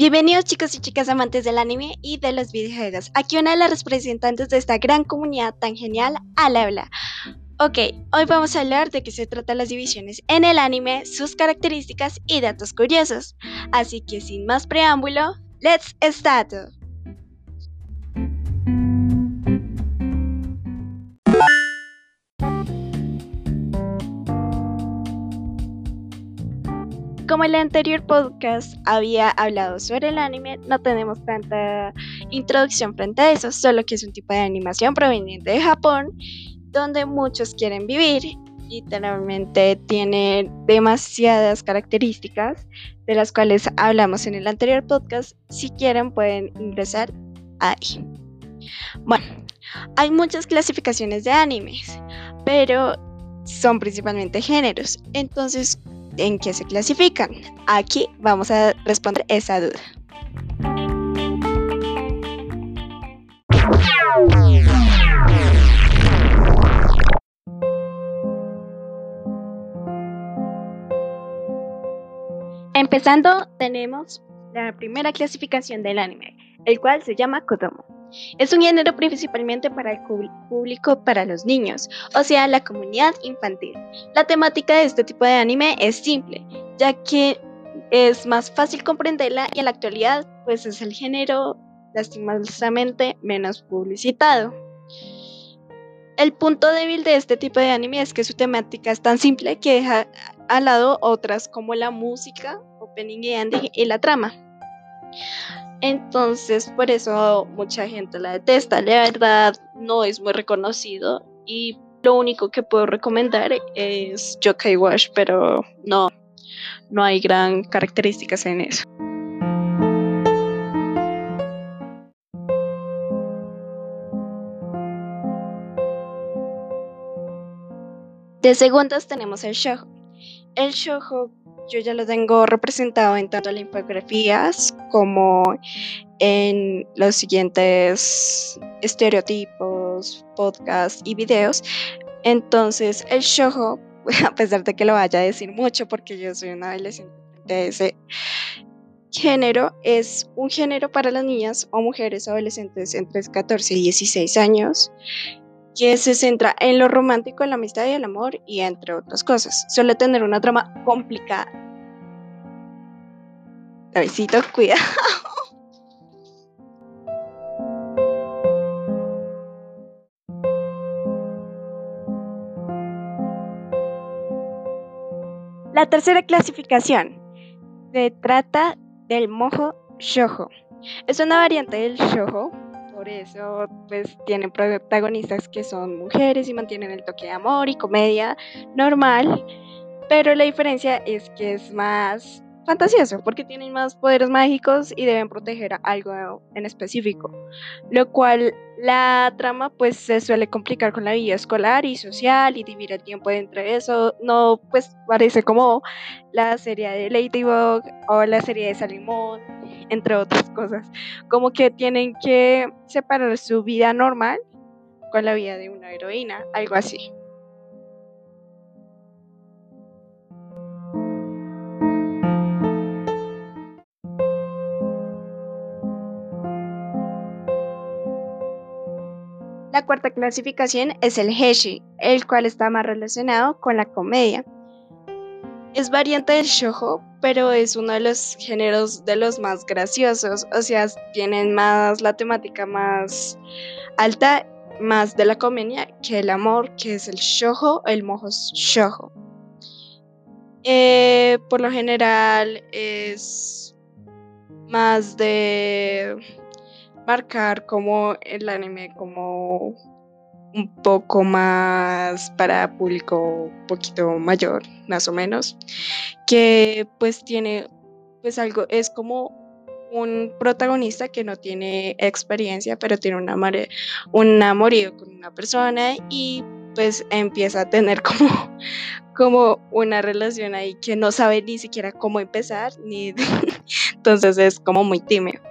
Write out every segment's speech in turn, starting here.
Bienvenidos chicos y chicas amantes del anime y de los videojuegos. Aquí una de las representantes de esta gran comunidad tan genial al habla. Ok, hoy vamos a hablar de qué se tratan las divisiones en el anime, sus características y datos curiosos. Así que sin más preámbulo, let's start. Como en el anterior podcast había hablado sobre el anime, no tenemos tanta introducción frente a eso, solo que es un tipo de animación proveniente de Japón, donde muchos quieren vivir. Literalmente tiene demasiadas características de las cuales hablamos en el anterior podcast. Si quieren pueden ingresar ahí. Bueno, hay muchas clasificaciones de animes, pero son principalmente géneros. Entonces, en qué se clasifican. Aquí vamos a responder esa duda. Empezando, tenemos la primera clasificación del anime, el cual se llama Kodomo. Es un género principalmente para el público para los niños, o sea, la comunidad infantil. La temática de este tipo de anime es simple, ya que es más fácil comprenderla y en la actualidad pues es el género lastimosamente menos publicitado. El punto débil de este tipo de anime es que su temática es tan simple que deja al lado otras como la música, opening y ending y la trama. Entonces, por eso mucha gente la detesta. La verdad, no es muy reconocido y lo único que puedo recomendar es Yokai Wash, pero no, no hay gran características en eso. De segundas tenemos el shoujo. El shoujo yo ya lo tengo representado en tanto las infografías como en los siguientes estereotipos, podcasts y videos. Entonces, el shojo, a pesar de que lo vaya a decir mucho porque yo soy una adolescente de ese género, es un género para las niñas o mujeres adolescentes entre 14 y 16 años que se centra en lo romántico, en la amistad y el amor y entre otras cosas. Suele tener una trama complicada. Davidito, cuidado. La tercera clasificación se trata del mojo shojo. Es una variante del shojo por eso, pues tienen protagonistas que son mujeres y mantienen el toque de amor y comedia normal. Pero la diferencia es que es más fantasioso porque tienen más poderes mágicos y deben proteger algo en específico, lo cual la trama pues se suele complicar con la vida escolar y social y dividir el tiempo entre eso, no pues parece como la serie de Ladybug o la serie de Salimón, entre otras cosas, como que tienen que separar su vida normal con la vida de una heroína, algo así. La cuarta clasificación es el Heshi, el cual está más relacionado con la comedia. Es variante del shoujo, pero es uno de los géneros de los más graciosos, o sea, tienen más la temática más alta, más de la comedia que el amor, que es el shoujo, el mojo shoujo. Eh, por lo general es más de marcar como el anime como un poco más para público un poquito mayor, más o menos, que pues tiene pues algo, es como un protagonista que no tiene experiencia, pero tiene un, amor, un amorío con una persona y pues empieza a tener como, como una relación ahí que no sabe ni siquiera cómo empezar, ni entonces es como muy tímido.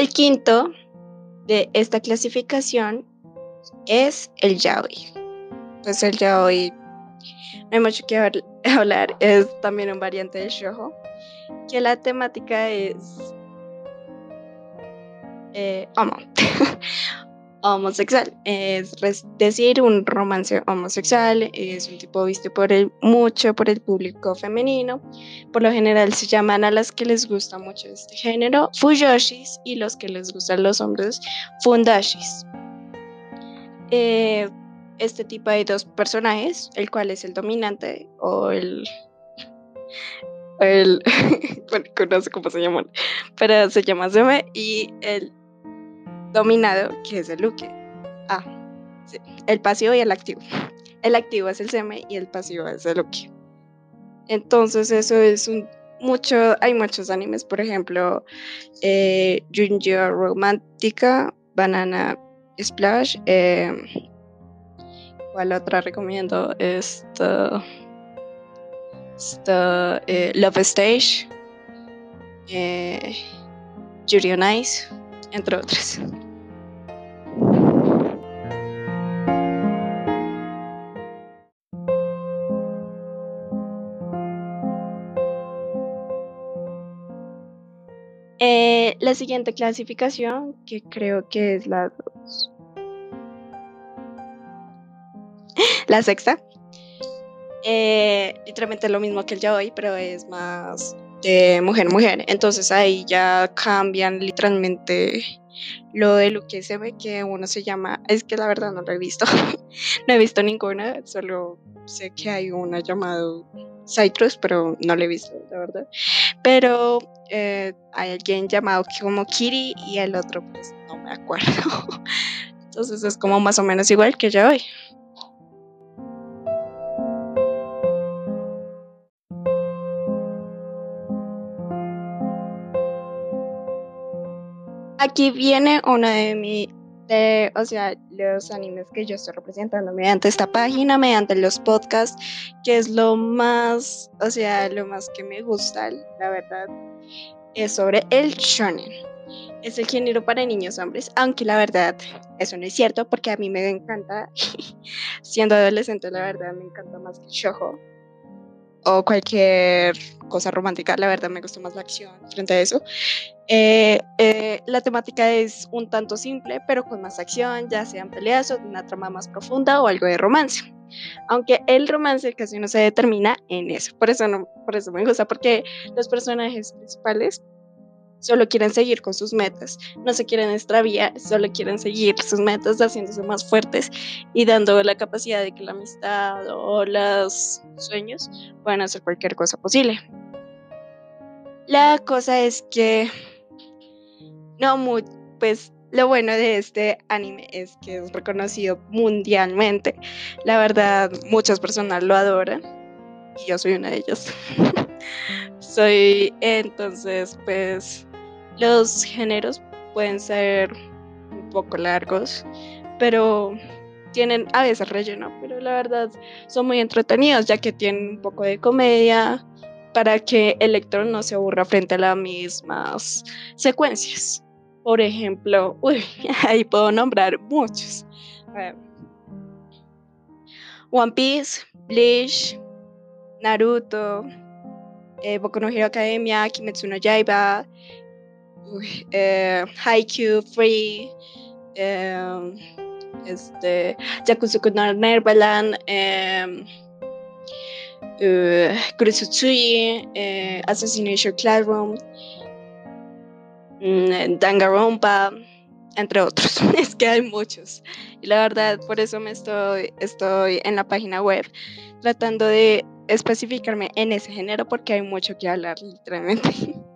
El quinto de esta clasificación es el yaoi. Pues el yaoi, no hay mucho que hablar, es también un variante del shoujo, que la temática es eh, homosexual. Es decir, un romance homosexual. Es un tipo visto por el, mucho por el público femenino. Por lo general se llaman a las que les gusta mucho este género fuyoshis y los que les gustan los hombres fundashis. Eh, este tipo hay dos personajes, el cual es el dominante o el... el bueno, no sé cómo se llaman, pero se llama Zeme y el dominado, que es el Luke. Ah, sí, el pasivo y el activo. El activo es el Seme y el pasivo es el Luke. Entonces eso es un mucho, hay muchos animes, por ejemplo, eh, Junjo Romantica, Banana Splash, eh, ¿cuál otra recomiendo? Esta, esta eh, Love Stage, eh, Yuri on Ice, entre otras. La siguiente clasificación, que creo que es la la sexta, eh, literalmente lo mismo que el ya hoy, pero es más de mujer mujer. Entonces ahí ya cambian literalmente lo de lo que se ve que uno se llama, es que la verdad no lo he visto, no he visto ninguna, solo sé que hay una llamado Citrus, pero no lo he visto, la verdad. Pero eh, hay alguien llamado como Kiri y el otro pues no me acuerdo. Entonces es como más o menos igual que ya hoy. Aquí viene una de mi, de, o sea, los animes que yo estoy representando mediante esta página, mediante los podcasts, que es lo más, o sea, lo más que me gusta, la verdad, es sobre el shonen. Es el género para niños hombres, aunque la verdad eso no es cierto porque a mí me encanta, siendo adolescente la verdad me encanta más que el shoujo o cualquier cosa romántica, la verdad me gusta más la acción frente a eso. Eh, eh, la temática es un tanto simple, pero con más acción, ya sean peleas o una trama más profunda o algo de romance. Aunque el romance casi no se determina en eso. Por eso, no, por eso me gusta, porque los personajes principales solo quieren seguir con sus metas, no se quieren extraviar, solo quieren seguir sus metas haciéndose más fuertes y dando la capacidad de que la amistad o los sueños puedan hacer cualquier cosa posible. La cosa es que no muy, pues lo bueno de este anime es que es reconocido mundialmente. La verdad, muchas personas lo adoran y yo soy una de ellas. soy entonces, pues los géneros pueden ser un poco largos, pero tienen a veces relleno, pero la verdad son muy entretenidos ya que tienen un poco de comedia para que el lector no se aburra frente a las mismas secuencias. Por ejemplo, uy, ahí puedo nombrar muchos. One Piece, Bleach, Naruto, eh, Boku no Hero Academia, Kimetsu no Yaiba, eh, Haikyuu, Free, eh, este, Yakuzuku no Neverland, eh, uh, Assassination Classroom, mm, Danganronpa, entre otros. es que hay muchos. Y la verdad, por eso me estoy, estoy en la página web tratando de especificarme en ese género porque hay mucho que hablar, literalmente.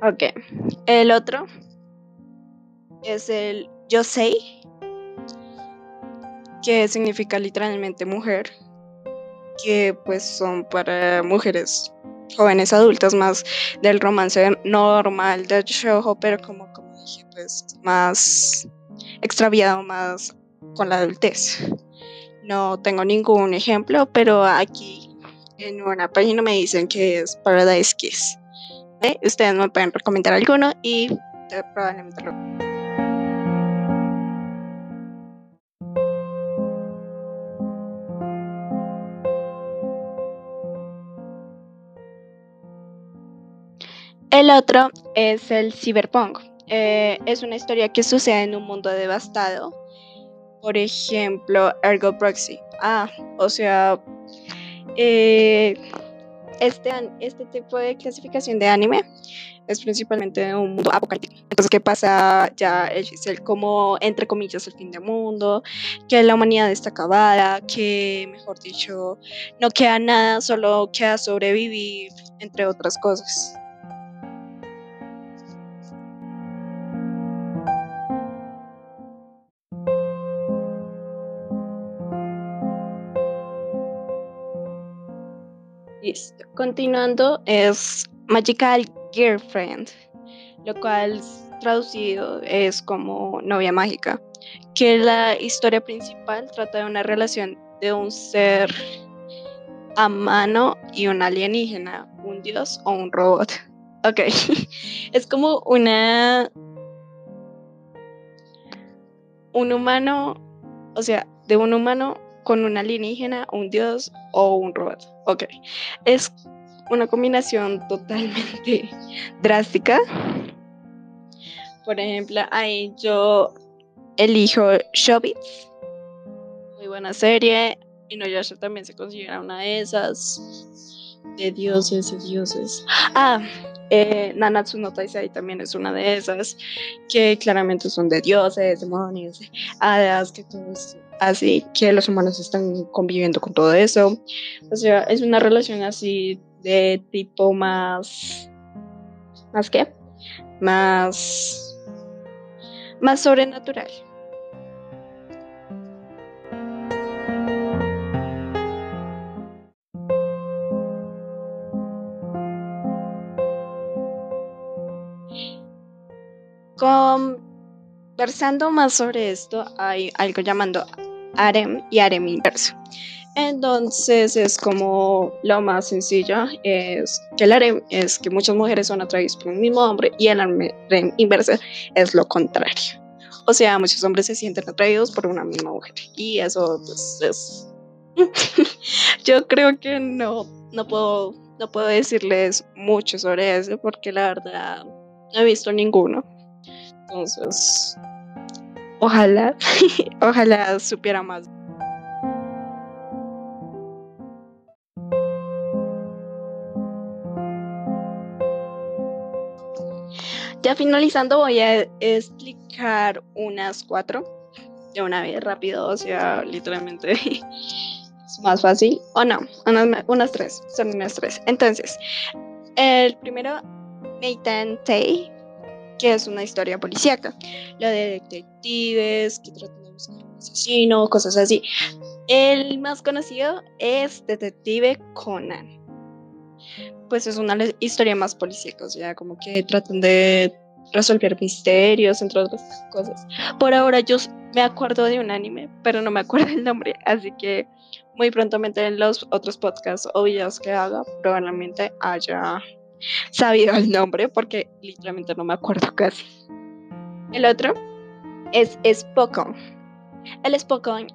Ok. El otro es el Yosei, que significa literalmente mujer, que pues son para mujeres jóvenes adultas más del romance normal del shoujo, pero como, como dije, pues más extraviado, más con la adultez. No tengo ningún ejemplo, pero aquí en una página me dicen que es Paradise Kiss. Ustedes me pueden recomendar alguno y probablemente lo. El otro es el cyberpunk. Eh, es una historia que sucede en un mundo devastado. Por ejemplo, Ergo Proxy. Ah, o sea, eh, este, este tipo de clasificación de anime es principalmente un mundo apocalíptico. Entonces, ¿qué pasa? Ya es el como, entre comillas, el fin del mundo, que la humanidad está acabada, que, mejor dicho, no queda nada, solo queda sobrevivir, entre otras cosas. Continuando es Magical Girlfriend, lo cual traducido es como novia mágica, que la historia principal trata de una relación de un ser a mano y un alienígena, un dios o un robot. Ok, es como una... Un humano, o sea, de un humano con un alienígena, un dios o un robot. Ok. Es una combinación totalmente drástica. Por ejemplo, ahí yo elijo Shobits. Muy buena serie. Y ya también se considera una de esas. De dioses, de dioses. Ah, eh, Nanatsu no Taisai también es una de esas. Que claramente son de dioses, demonios, hadas, que todo esto así que los humanos están conviviendo con todo eso. O sea, es una relación así de tipo más... ¿Más qué? Más... Más sobrenatural. Conversando más sobre esto, hay algo llamando harem y harem inverso. Entonces es como lo más sencillo es que el harem es que muchas mujeres son atraídas por un mismo hombre y el harem inverso es lo contrario. O sea, muchos hombres se sienten atraídos por una misma mujer y eso pues, es... Yo creo que no, no puedo, no puedo decirles mucho sobre eso porque la verdad no he visto ninguno. Entonces, Ojalá, ojalá supiera más. Ya finalizando voy a explicar unas cuatro de una vez rápido, o sea, literalmente es más fácil. O no, unas, unas tres, son unas tres. Entonces, el primero, Nathan Tay, que es una historia policíaca. La de detectives que tratan de buscar un asesino, cosas así. El más conocido es Detective Conan. Pues es una historia más policíaca, o sea, como que tratan de resolver misterios, entre otras cosas. Por ahora yo me acuerdo de un anime, pero no me acuerdo el nombre, así que muy prontamente en los otros podcasts o videos que haga probablemente haya sabido el nombre porque literalmente no me acuerdo casi. El otro es Spokon. El Spokon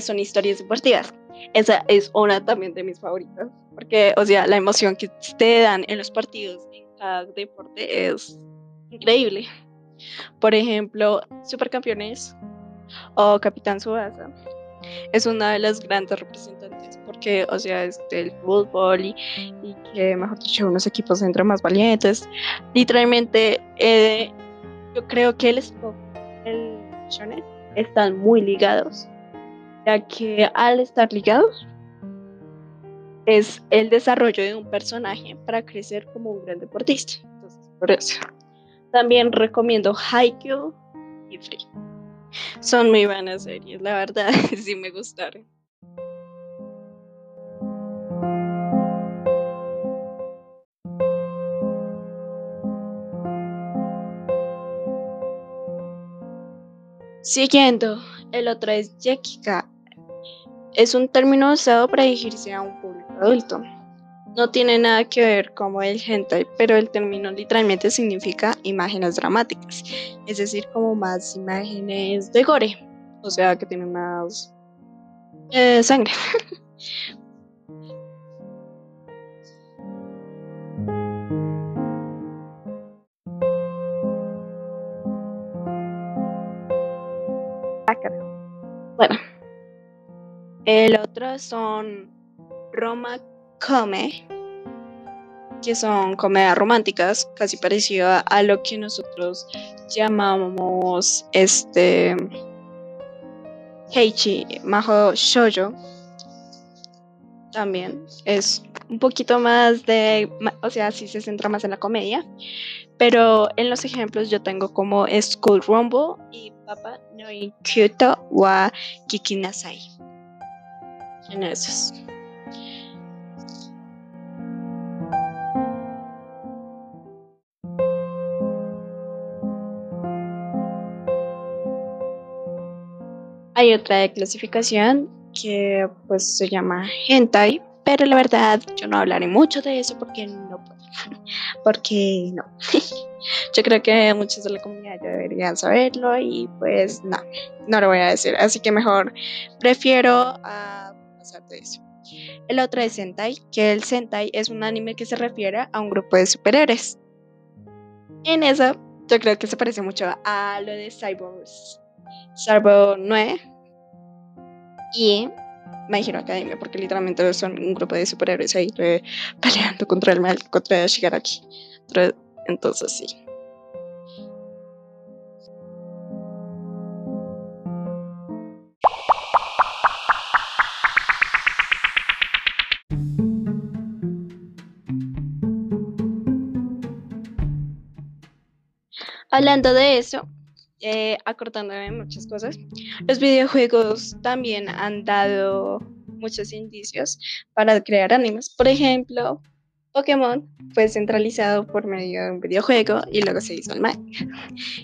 son historias deportivas. Esa es una también de mis favoritas porque, o sea, la emoción que te dan en los partidos en cada deporte es increíble. Por ejemplo, Supercampeones o Capitán Subasa es una de las grandes representantes porque, o sea, es del fútbol y, que, mejor dicho, unos equipos entran más valientes. Literalmente, eh, yo creo que el Sport el Shonen están muy ligados, ya que al estar ligados es el desarrollo de un personaje para crecer como un gran deportista. Entonces, por eso. También recomiendo Haikyuu y Free. Son muy buenas series, la verdad, sí me gustaron. Siguiendo, el otro es Yekika. Es un término usado para dirigirse a un público adulto. No tiene nada que ver como el hentai, pero el término literalmente significa imágenes dramáticas, es decir, como más imágenes de gore, o sea, que tienen más eh, sangre. Bueno, el otro son Roma Come, que son comedias románticas, casi parecido a, lo que nosotros llamamos este Heichi Maho Shoujo. También es un poquito más de, o sea, sí se centra más en la comedia, pero en los ejemplos yo tengo como School Rumble y Papa no Kyuto wa Kikinasai. En esos. Hay otra clasificación que pues se llama hentai, pero la verdad yo no hablaré mucho de eso porque no puedo. porque no. Yo creo que muchos de la comunidad deberían saberlo y pues no, no lo voy a decir. Así que mejor prefiero a pasar de eso. El otro es Sentai, que el Sentai es un anime que se refiere a un grupo de superhéroes. En eso, yo creo que se parece mucho a lo de Cyborg, Cyborg 9 y My Hero Academia, porque literalmente son un grupo de superhéroes ahí peleando contra el mal, contra Shigaraki. Entonces sí. Hablando de eso, eh, muchas cosas, los videojuegos también han dado muchos indicios para crear animes. Por ejemplo, Pokémon fue centralizado por medio de un videojuego y luego se hizo el manga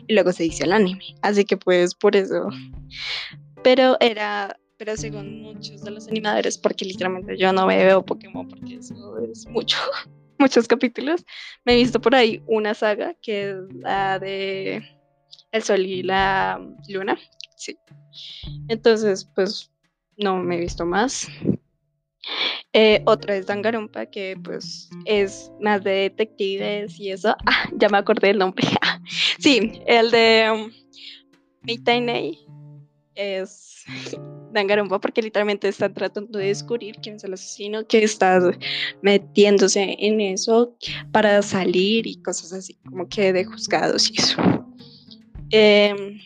y luego se hizo el anime. Así que pues por eso. Pero era, pero según muchos de los animadores, porque literalmente yo no veo Pokémon porque eso es mucho, muchos capítulos, me he visto por ahí una saga que es la de el sol y la luna. Sí. Entonces, pues no me he visto más. Eh, otra es Dangarumpa, que pues es más de detectives y eso. Ah, ya me acordé del nombre. sí, el de um, es Dangarumpa porque literalmente están tratando de descubrir quién es el asesino que está metiéndose en eso para salir y cosas así, como que de juzgados y eso. Em,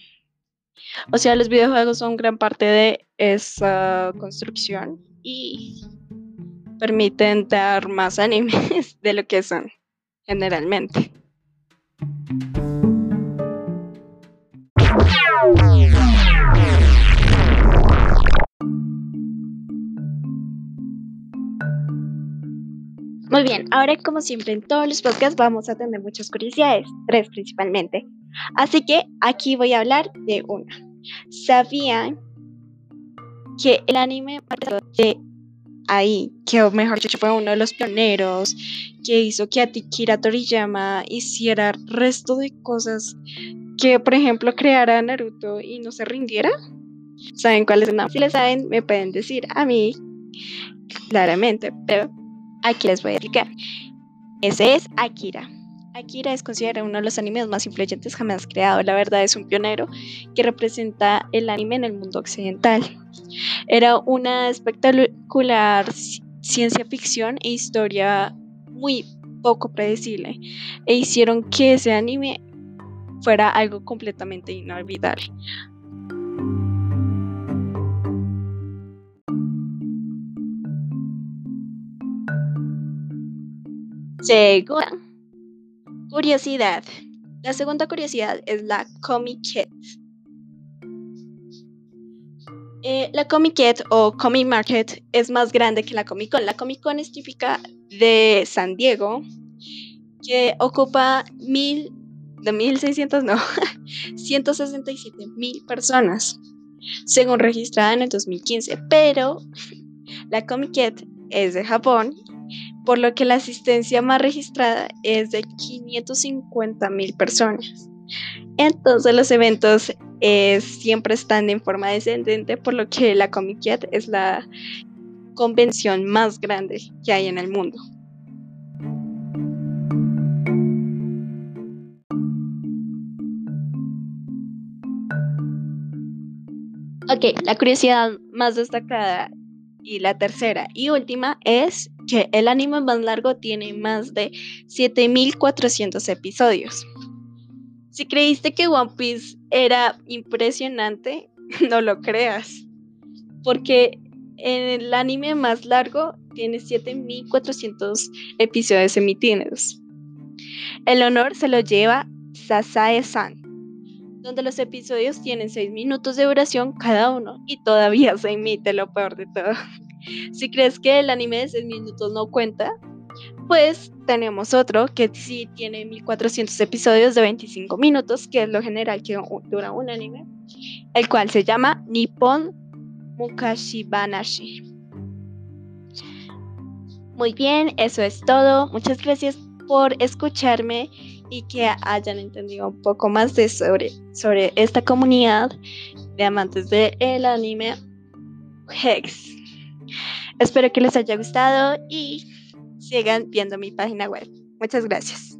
o sea, los videojuegos son gran parte de esa construcción y permiten dar más animes de lo que son generalmente. Muy bien, ahora como siempre en todos los podcasts vamos a tener muchas curiosidades, tres principalmente. Así que aquí voy a hablar de una. ¿Sabían que el anime de ahí, que mejor dicho fue uno de los pioneros, que hizo que Akira Toriyama hiciera resto de cosas que, por ejemplo, creara Naruto y no se rindiera? ¿Saben cuál es nombre? Si le saben, me pueden decir a mí claramente, pero Aquí les voy a explicar. Ese es Akira. Akira es considerado uno de los animes más influyentes jamás creado. La verdad es un pionero que representa el anime en el mundo occidental. Era una espectacular ciencia ficción e historia muy poco predecible e hicieron que ese anime fuera algo completamente inolvidable. Segunda curiosidad. La segunda curiosidad es la Comic eh, la Comic o Comic Market es más grande que la Comic Con. La Comic Con es típica de San Diego, que ocupa mil, de 1600, no, 167 mil personas, según registrada en el 2015. Pero la Comic es de Japón por lo que la asistencia más registrada es de 550 mil personas. Entonces los eventos eh, siempre están en forma descendente, por lo que la Comic es la convención más grande que hay en el mundo. Ok, la curiosidad más destacada y la tercera y última es el anime más largo tiene más de 7400 episodios. Si creíste que One Piece era impresionante, no lo creas, porque el anime más largo tiene 7400 episodios emitidos. El honor se lo lleva Sasae-san, donde los episodios tienen 6 minutos de duración cada uno y todavía se emite lo peor de todo. Si crees que el anime de 6 minutos no cuenta, pues tenemos otro que sí tiene 1400 episodios de 25 minutos, que es lo general que dura un anime, el cual se llama Nippon Mukashibanashi. Muy bien, eso es todo. Muchas gracias por escucharme y que hayan entendido un poco más de sobre, sobre esta comunidad de amantes del anime Hex. Espero que les haya gustado y sigan viendo mi página web. Muchas gracias.